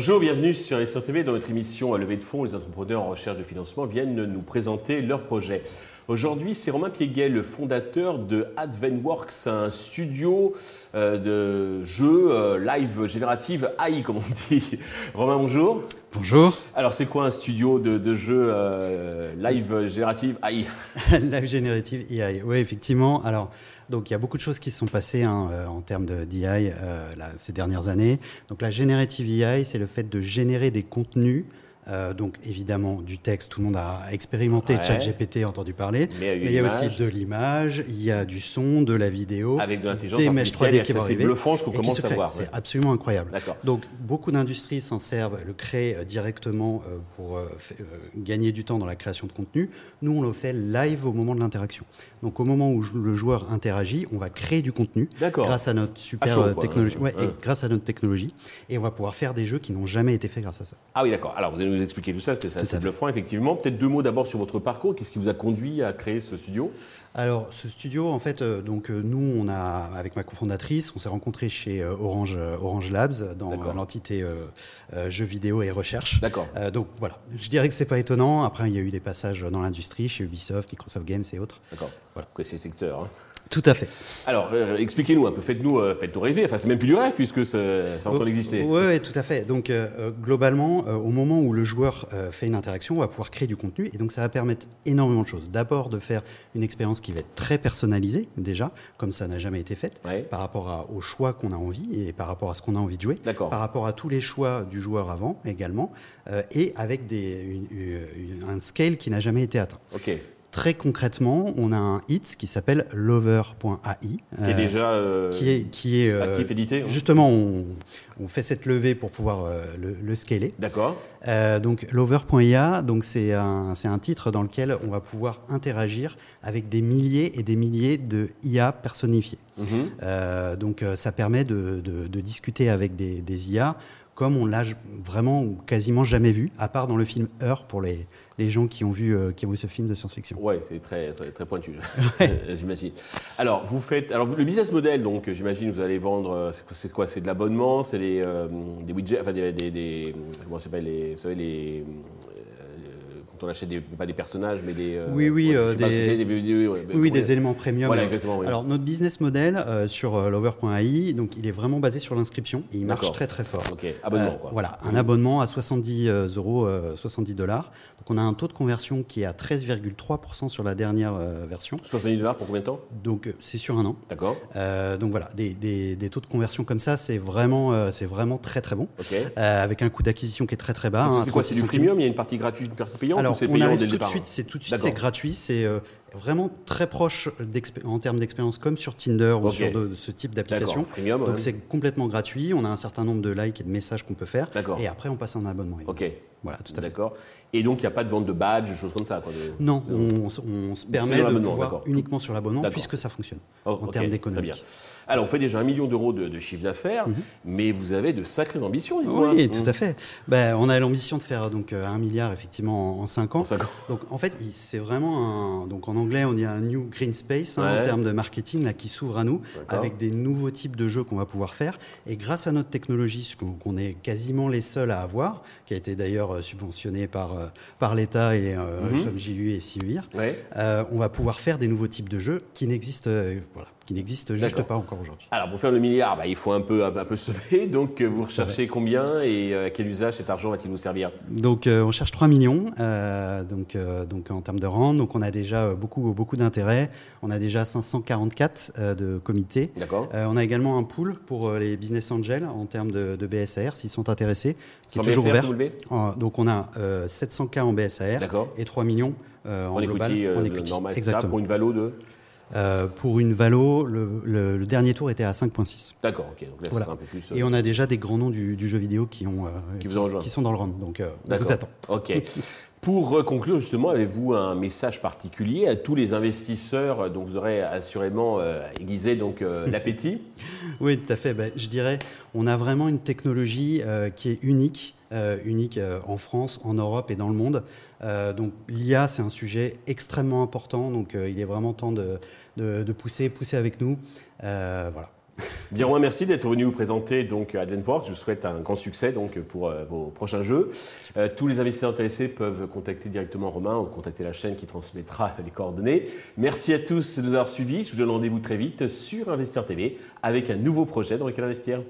Bonjour, bienvenue sur SR TV. Dans notre émission Levée de fonds, les entrepreneurs en recherche de financement viennent nous présenter leurs projets. Aujourd'hui, c'est Romain Pieguet, le fondateur de Advenworks, un studio euh, de jeux euh, live générative AI, comme on dit. Romain, bonjour. Bonjour. Alors, c'est quoi un studio de, jeux euh, live générative AI Live générative AI, oui, effectivement. Alors, donc il y a beaucoup de choses qui se sont passées hein, en termes d'AI ces dernières années. Donc, la générative AI, c'est le fait de générer des contenus euh, donc évidemment du texte, tout le monde a expérimenté ouais. ChatGPT, entendu parler. Mais il y a, aussi de l'image, il y a du son, de la vidéo, avec de l'intelligence des mèches 3D qui vont arriver. C'est bluffant ce qu'on commence à voir. C'est absolument incroyable. Donc beaucoup d'industries s'en servent, le créent euh, directement euh, pour gagner du temps dans la création de contenu. Nous, on le fait live au moment de l'interaction. Donc au moment où le joueur interagit, on va créer du contenu grâce à notre super technologie. Ouais, et grâce à notre technologie, et on va pouvoir faire des jeux qui n'ont jamais été faits grâce à ça. Ah oui, d'accord. Alors vous allez nous expliquer tout ça, c'est assez bluffant effectivement. Peut-être deux mots d'abord sur votre parcours. Qu'est-ce qui vous a conduit à créer ce studio? Alors, ce studio, en fait, euh, donc euh, nous, on a, avec ma cofondatrice, on s'est rencontrés chez euh, Orange, Orange Labs dans l'entité jeux vidéo et recherche. D'accord. donc voilà, je dirais que c'est pas étonnant. Après, il y a eu des passages dans l'industrie, chez Ubisoft, Microsoft Games et autres. D'accord. Voilà. C'est secteur. Hein. Tout à fait. Alors, euh, expliquez-nous un peu, faites-nous euh, faites rêver. Enfin, c'est même plus du rêve puisque ça, ça entend exister. Oui, tout à fait. Donc, euh, globalement, au moment où le joueur fait une interaction, on va pouvoir créer du contenu. Et donc, ça va permettre énormément de choses. D'abord, de faire une expérience qui va être très personnalisée, déjà, comme ça n'a jamais été fait, par rapport au choix qu'on a envie et par rapport à ce qu'on a envie de jouer, par rapport à tous les choix du joueur avant également, et avec des, un scale qui n'a jamais été atteint. Ok. Très concrètement, on a un hit qui s'appelle lover.ai. Qui est déjà euh, qui est, qui est euh, édité. Hein. Justement, on, on, fait cette levée pour pouvoir euh, le, le, scaler. D'accord. donc lover.ia, donc c'est un, c'est un titre dans lequel on va pouvoir interagir avec des milliers et des milliers de IA personnifiés. Mhm. donc ça permet de, de, de discuter avec des, des IA comme on l'a vraiment ou quasiment jamais vu, à part dans le film Heure pour les, les gens qui ont vu, euh, qui ont vu ce film de science-fiction. Oui, c'est très, très, très, pointu, j'imagine. Alors, vous faites, alors le business model, donc j'imagine vous allez vendre, euh, c'est quoi C'est de l'abonnement, c'est euh, des widgets, enfin des, des, des comment s'appelle les, vous savez les on achète des, pas des personnages, mais des. oui, oui, des, oui, des éléments premium. Voilà, exactement. Alors, notre business model euh, sur euh, lover.ai, donc il est vraiment basé sur l'inscription et il marche très très fort. Ok, abonnement quoi. Voilà, un abonnement à 70 euros, 70 dollars. Donc, on a un taux de conversion qui est à 13,3% sur la dernière version. 70 dollars pour combien de temps? Donc, c'est sur un an. D'accord. donc voilà, des, des, taux de conversion comme ça, c'est vraiment, c'est vraiment très très bon. avec un coût d'acquisition qui est très très bas. C'est hein, quoi C'est du premium Il y a une partie gratuite, une partie payante? On arrive tout de suite, c'est tout de suite c'est gratuit, c'est euh, vraiment très proche en termes d'expérience comme sur Tinder ou sur ce type d'application. Donc c'est complètement gratuit, on a un certain nombre de likes et de messages qu'on peut faire et après on passe en abonnement. Ok. Voilà, tout à fait. D'accord. Et donc, il n'y a pas de vente de badge, choses comme ça quoi, Non, on, se permet de pouvoir uniquement sur l'abonnement puisque ça fonctionne oh, en termes d'économie. Alors, on fait déjà un million d'euros de, chiffre d'affaires, mhm. mais vous avez de sacrées ambitions, Oui, tout à fait. Ben, on a l'ambition de faire donc euh, un milliard effectivement en, cinq ans. Donc, en fait, c'est vraiment un. Donc, en anglais, on dit un new green space hein, en termes de marketing là, qui s'ouvre à nous avec des nouveaux types de jeux qu'on va pouvoir faire. Et grâce à notre technologie, qu'on est quasiment les seuls à avoir, qui a été d'ailleurs euh, subventionné par euh, par l'État et euh, mhm. JLU et CIUIR, euh, on va pouvoir faire des nouveaux types de jeux qui n'existent euh, voilà, qui n'existe juste pas encore aujourd'hui. Alors pour faire le milliard, bah, il faut un peu, un, peu semer. Donc vous recherchez combien et à quel usage cet argent va-t-il nous servir? Donc on cherche 3 millions donc, donc en termes de rente. Donc on a déjà beaucoup, beaucoup d'intérêts. On a déjà 544 de comités. D'accord. on a également un pool pour les business angels en termes de, de BSR s'ils sont intéressés. C'est toujours ouvert. donc on a 700K en BSAR et 3 millions euh, en, global, en equity. Normal, Exactement. pour une valo de euh, pour une valo, le, dernier tour était à 5.6. D'accord, ok. Donc là, un peu plus, euh, Et on a déjà des grands noms du, jeu vidéo qui, ont, qui, qui, sont dans le round. Donc, on vous attend. Ok. Pour conclure, justement, avez-vous un message particulier à tous les investisseurs dont vous aurez assurément aiguisé donc l'appétit? Oui, tout à fait. Ben, je dirais, on a vraiment une technologie qui est unique euh, unique euh, en France, en Europe et dans le monde. Euh, donc l'IA, c'est un sujet extrêmement important, donc il est vraiment temps de, de, pousser, pousser avec nous. voilà. Bien Romain, merci d'être venu vous présenter donc Adventworks. Je vous souhaite un grand succès donc pour euh, vos prochains jeux. Euh, tous les investisseurs intéressés peuvent contacter directement Romain ou contacter la chaîne qui transmettra les coordonnées. Merci à tous de nous avoir suivis. Je vous donne rendez-vous très vite sur Investisseur TV avec un nouveau projet dans lequel investir.